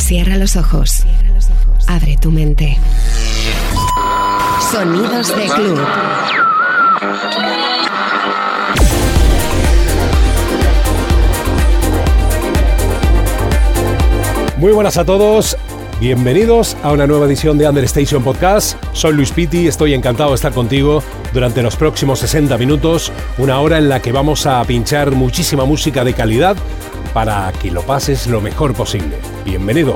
Cierra los ojos. Abre tu mente. Sonidos de club. Muy buenas a todos. Bienvenidos a una nueva edición de Understation Podcast. Soy Luis Pitti, estoy encantado de estar contigo durante los próximos 60 minutos, una hora en la que vamos a pinchar muchísima música de calidad para que lo pases lo mejor posible. Bienvenido.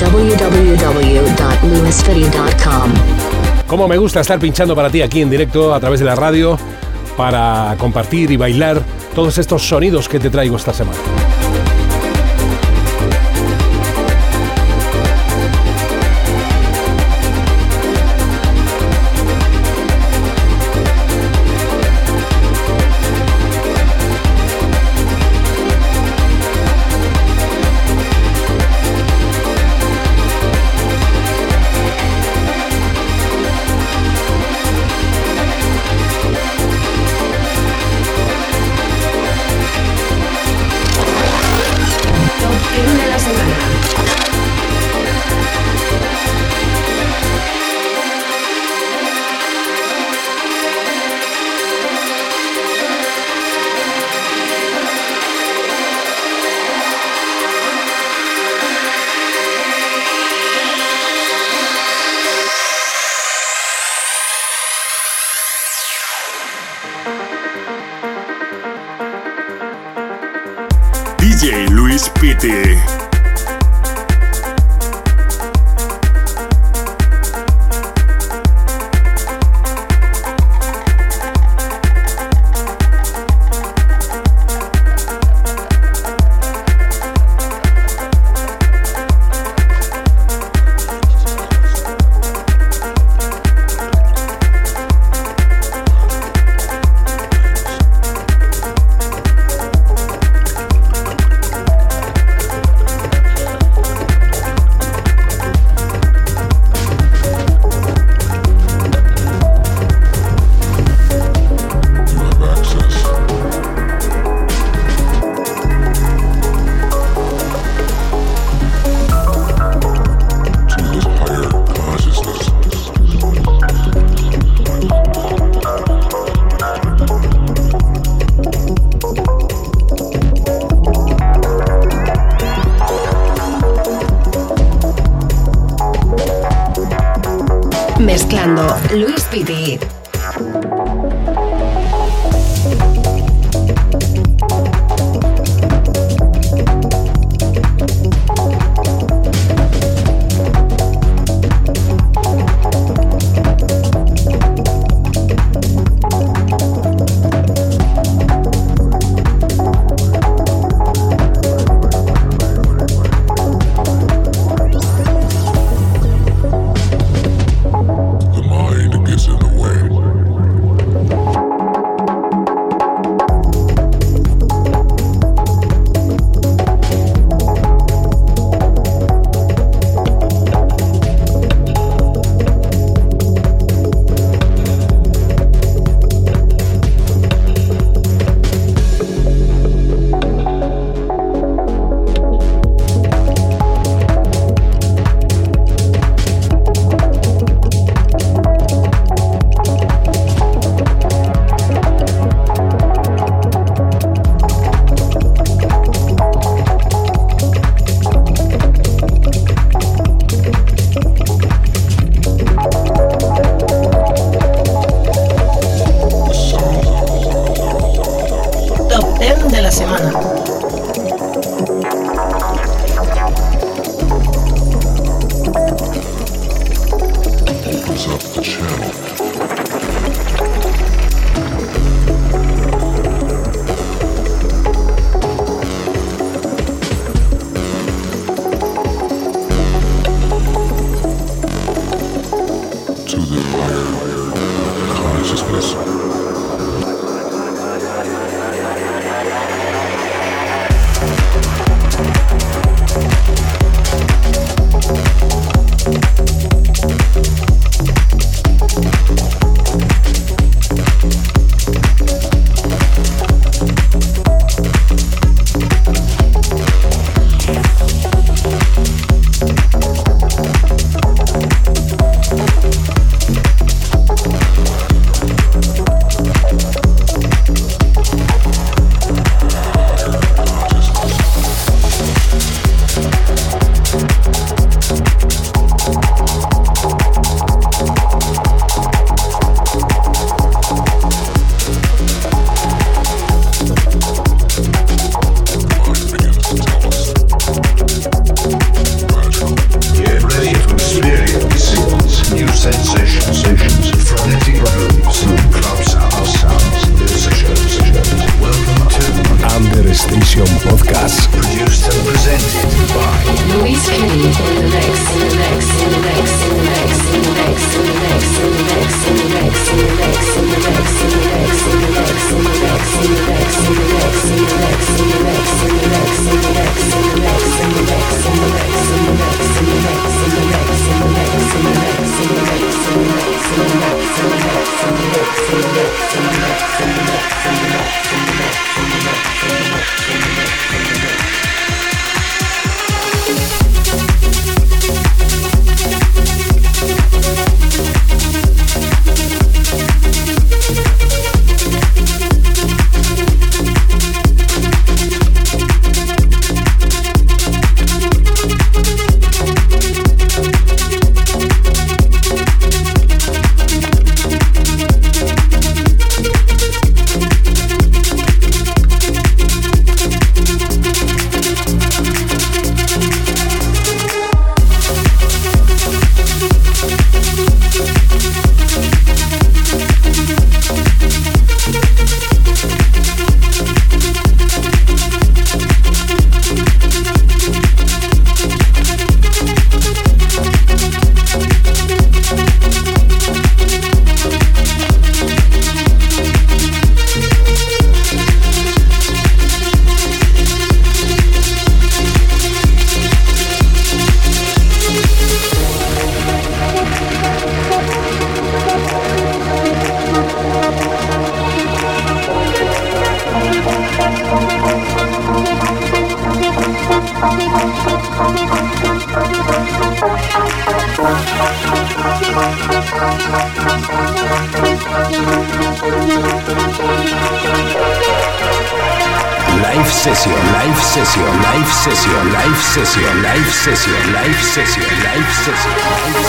www.lewisfitty.com. Como me gusta estar pinchando para ti aquí en directo a través de la radio para compartir y bailar todos estos sonidos que te traigo esta semana. Luis Session, Live Session, Live Session. Live session.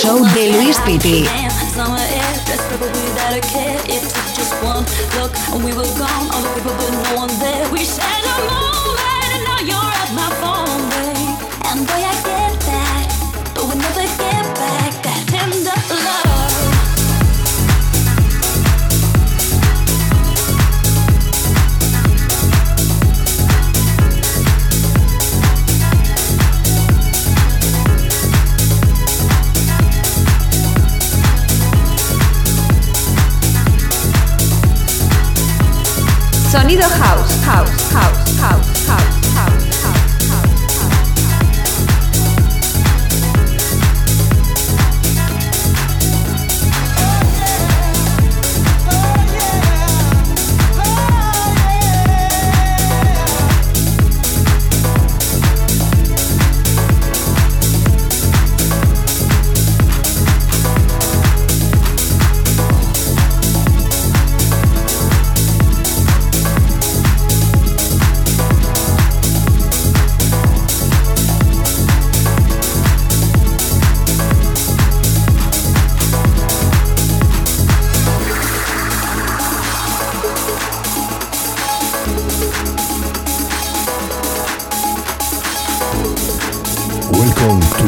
show de Luis Piti.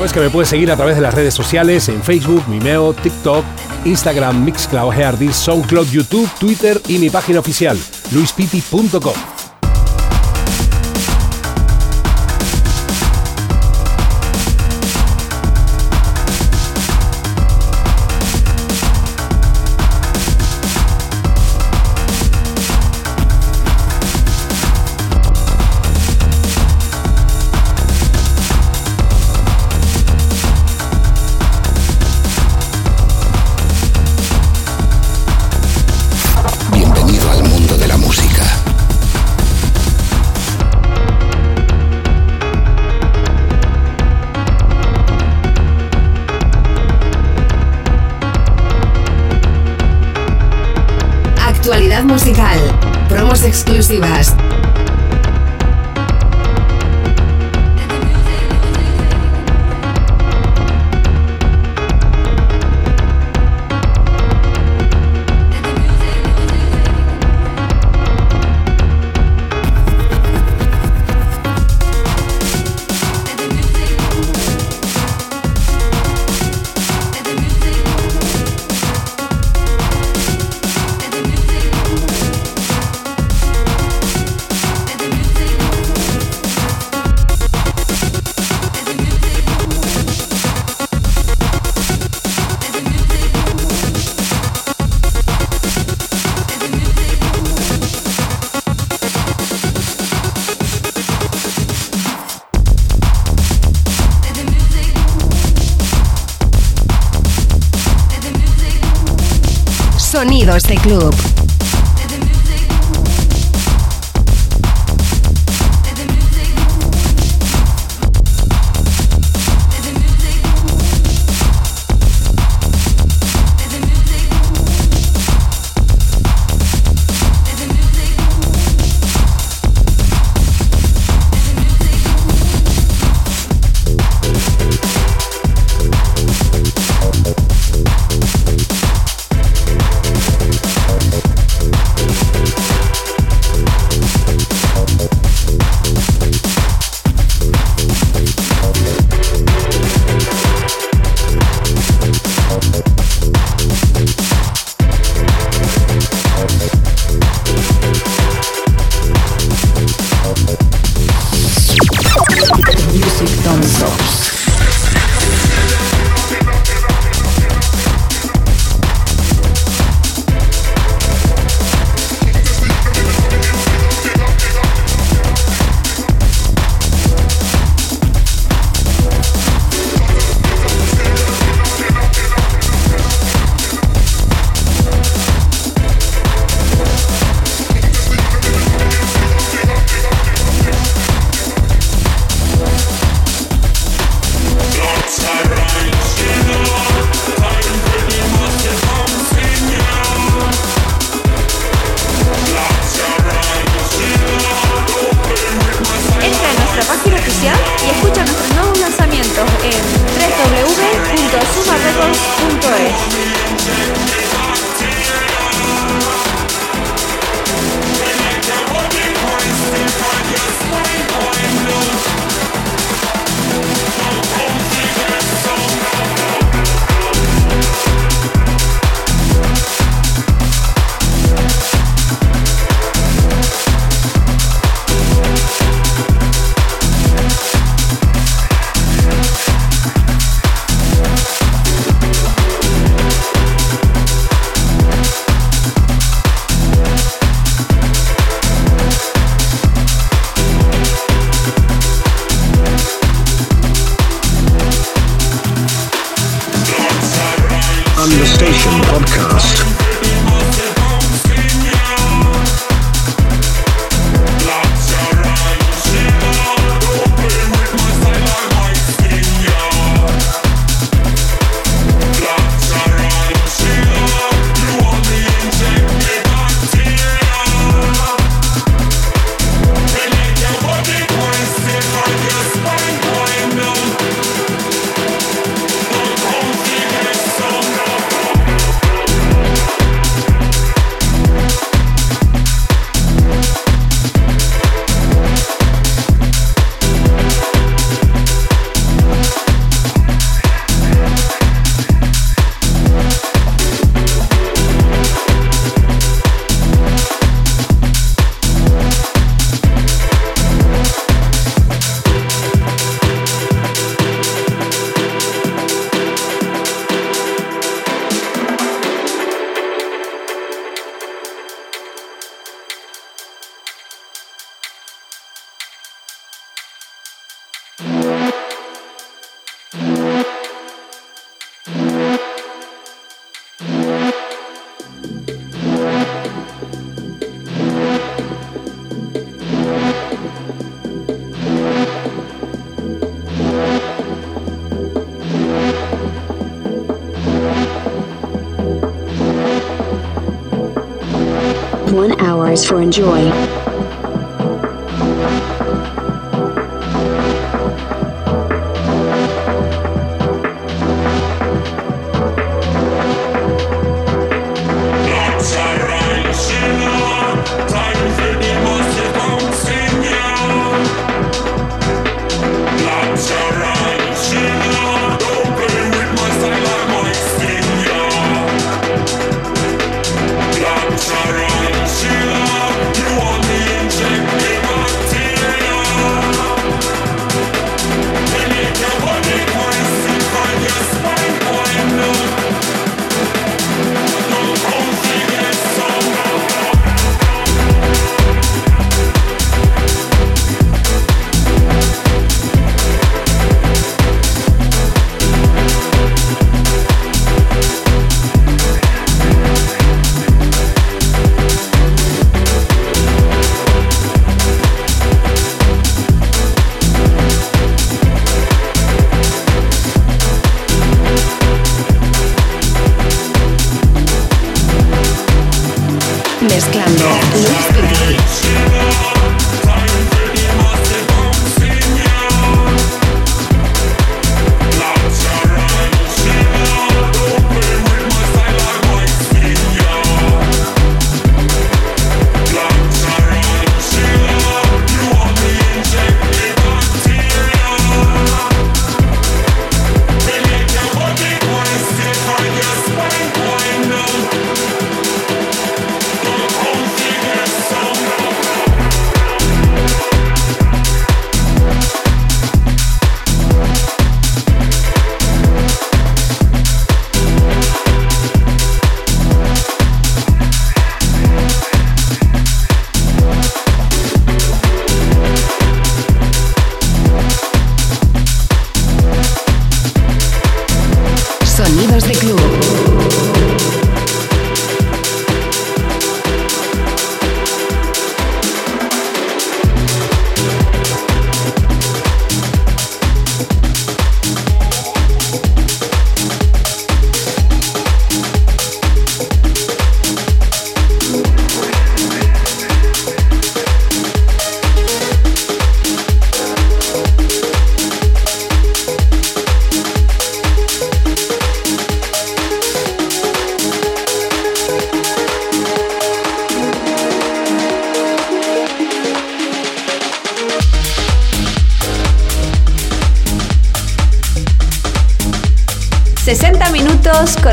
Sabes que me puedes seguir a través de las redes sociales en Facebook, Vimeo, TikTok, Instagram, Mixcloud, Heardis, SoundCloud, YouTube, Twitter y mi página oficial luispiti.com. exclusivas. Sonido este club. For enjoy.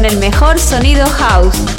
El mejor sonido house.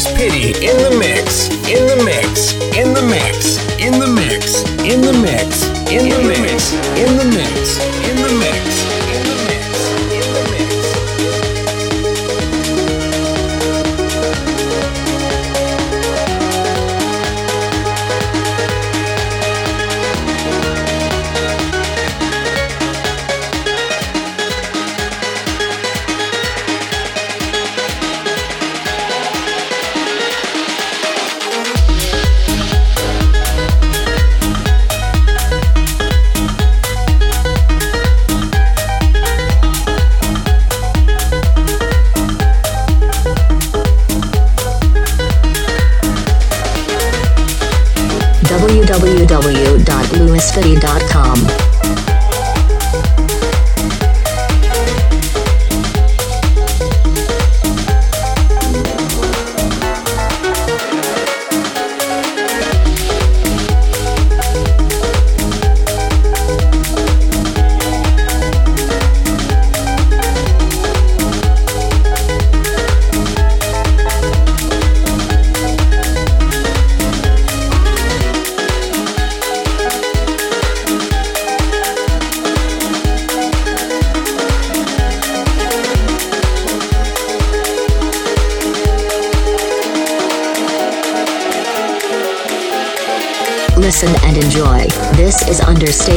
Louis Pitty in the mix, in the mix, in the mix, in the mix, in the mix, in the mix, in the mix, in the mix. In the mix.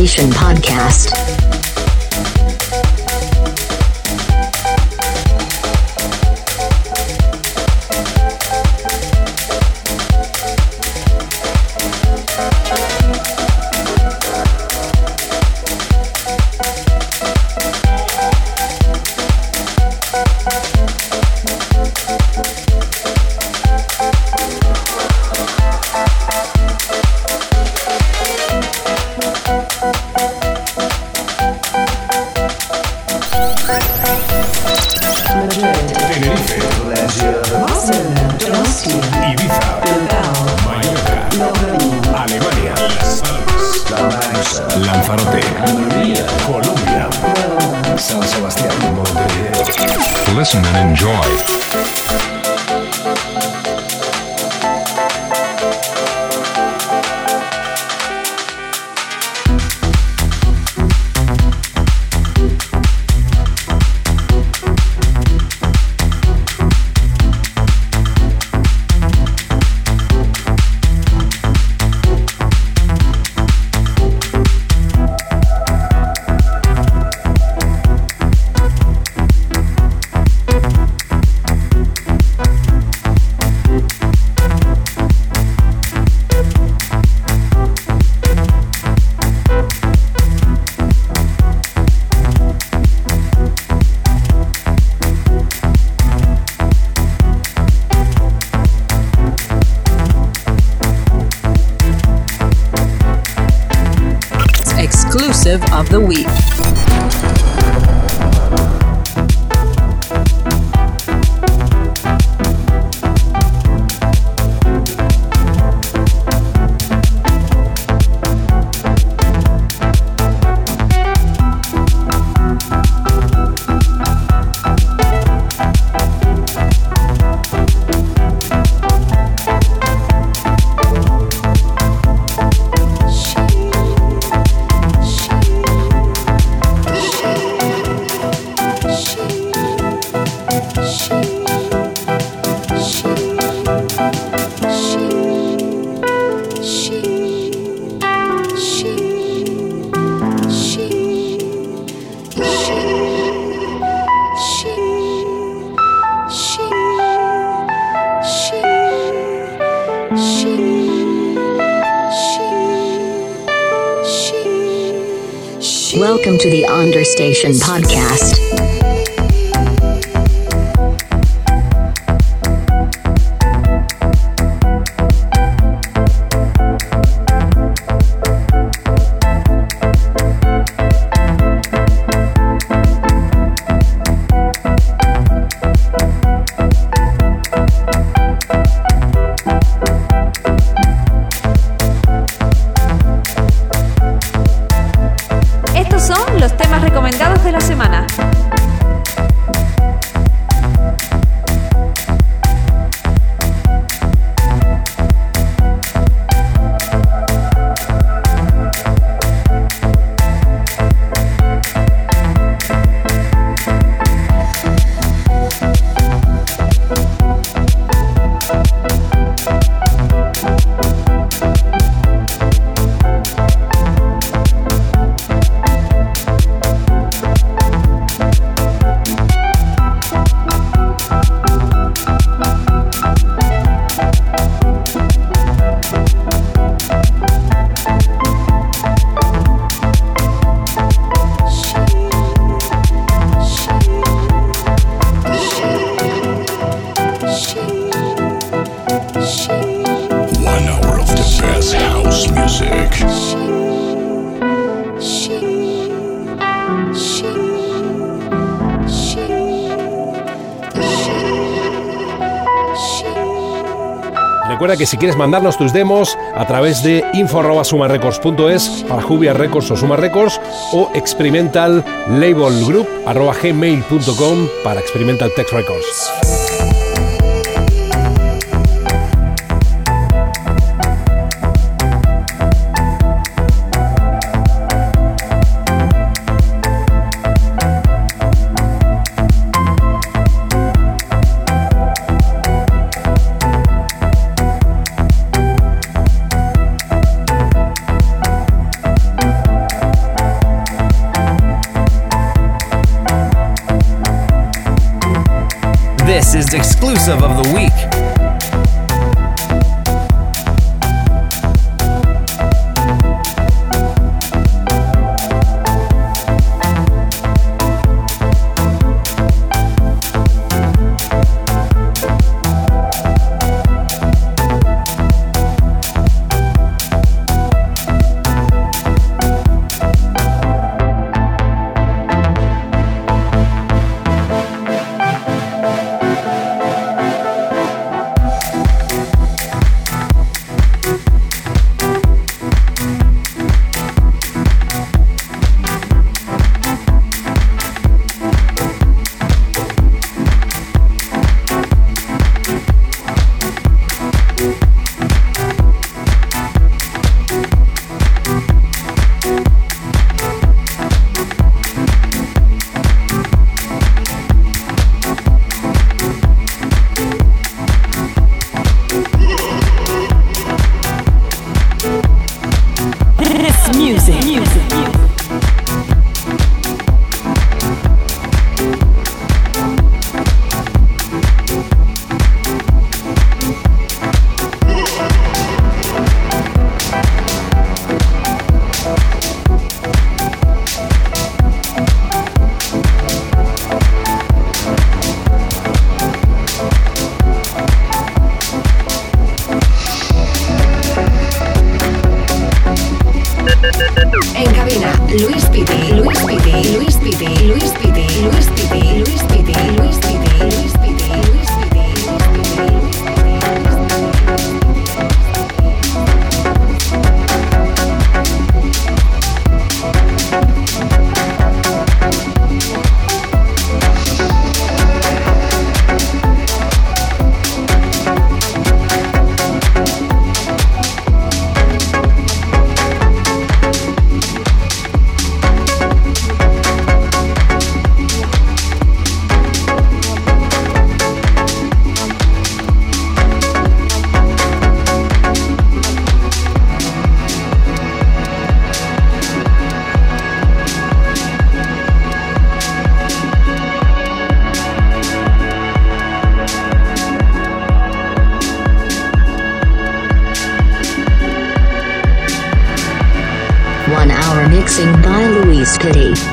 Understation Podcast. Si quieres mandarnos tus demos a través de info.sumarecords.es para Jubia Records o Suma Records o experimental label group gmail.com para Experimental Text Records. Mixing by Louise Petty.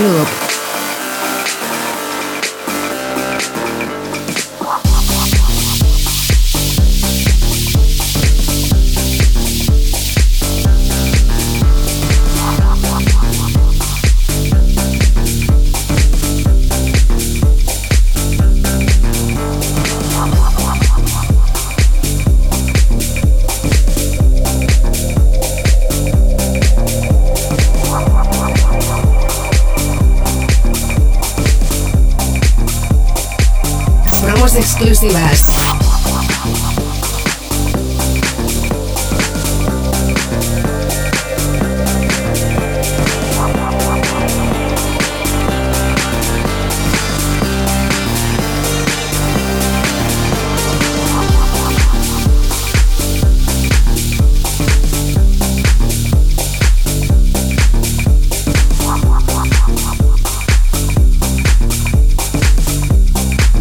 Club. Exclusivas.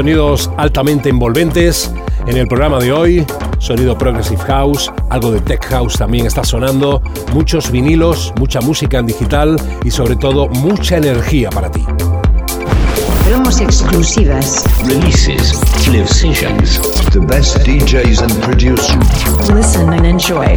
Sonidos altamente envolventes en el programa de hoy. Sonido Progressive House, algo de Tech House también está sonando, muchos vinilos, mucha música en digital y sobre todo mucha energía para ti. Promos exclusivas. Releases, live sessions. The best DJs and producers. Listen and enjoy.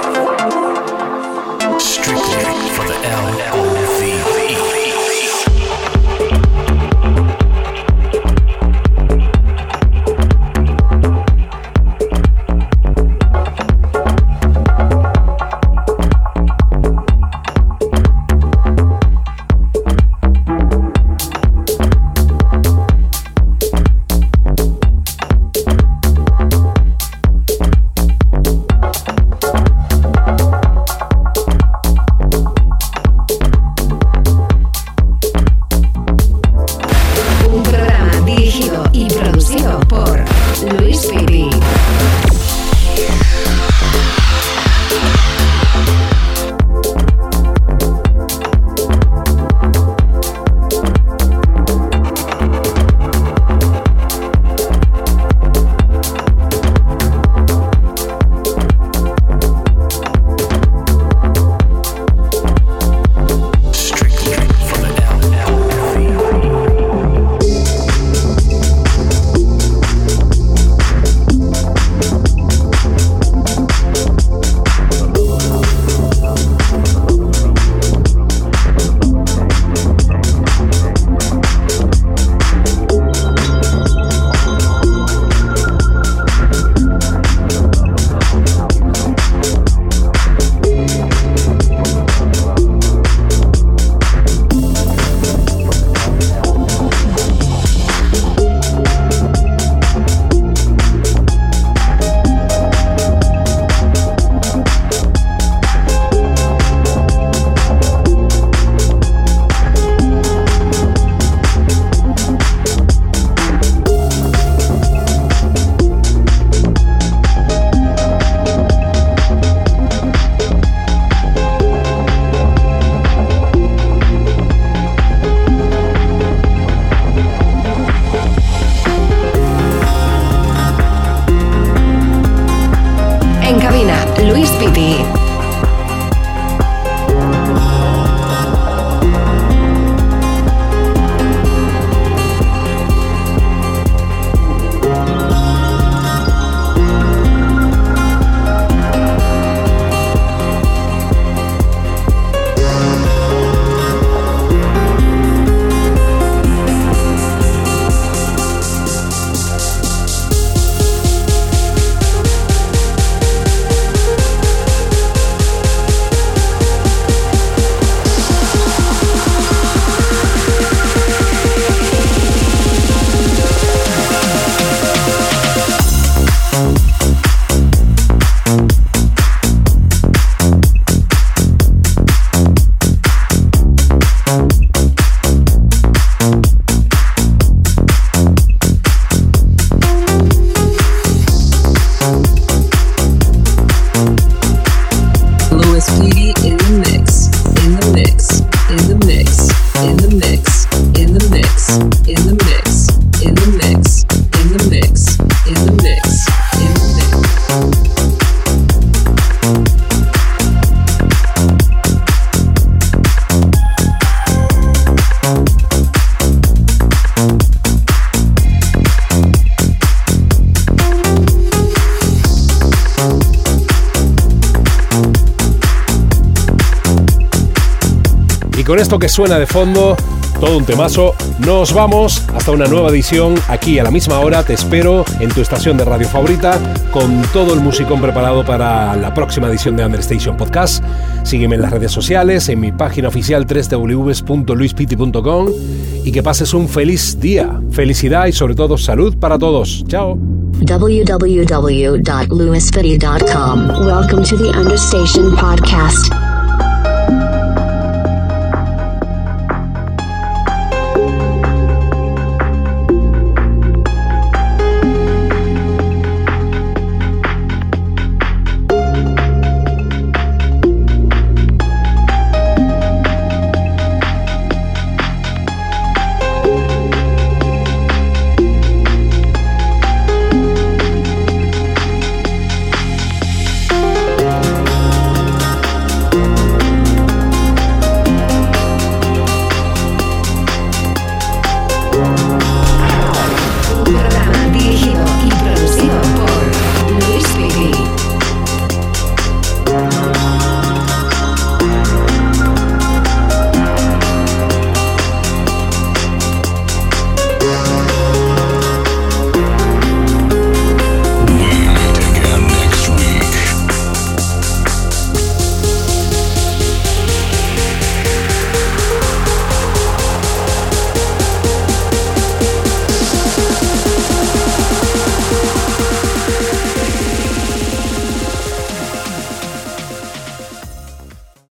Con esto que suena de fondo, todo un temazo, nos vamos hasta una nueva edición aquí a la misma hora. Te espero en tu estación de radio favorita con todo el musicón preparado para la próxima edición de Understation Podcast. Sígueme en las redes sociales, en mi página oficial www.luispiti.com y que pases un feliz día, felicidad y sobre todo salud para todos. Chao. www.lewisfitty.com. Welcome to the Understation Podcast.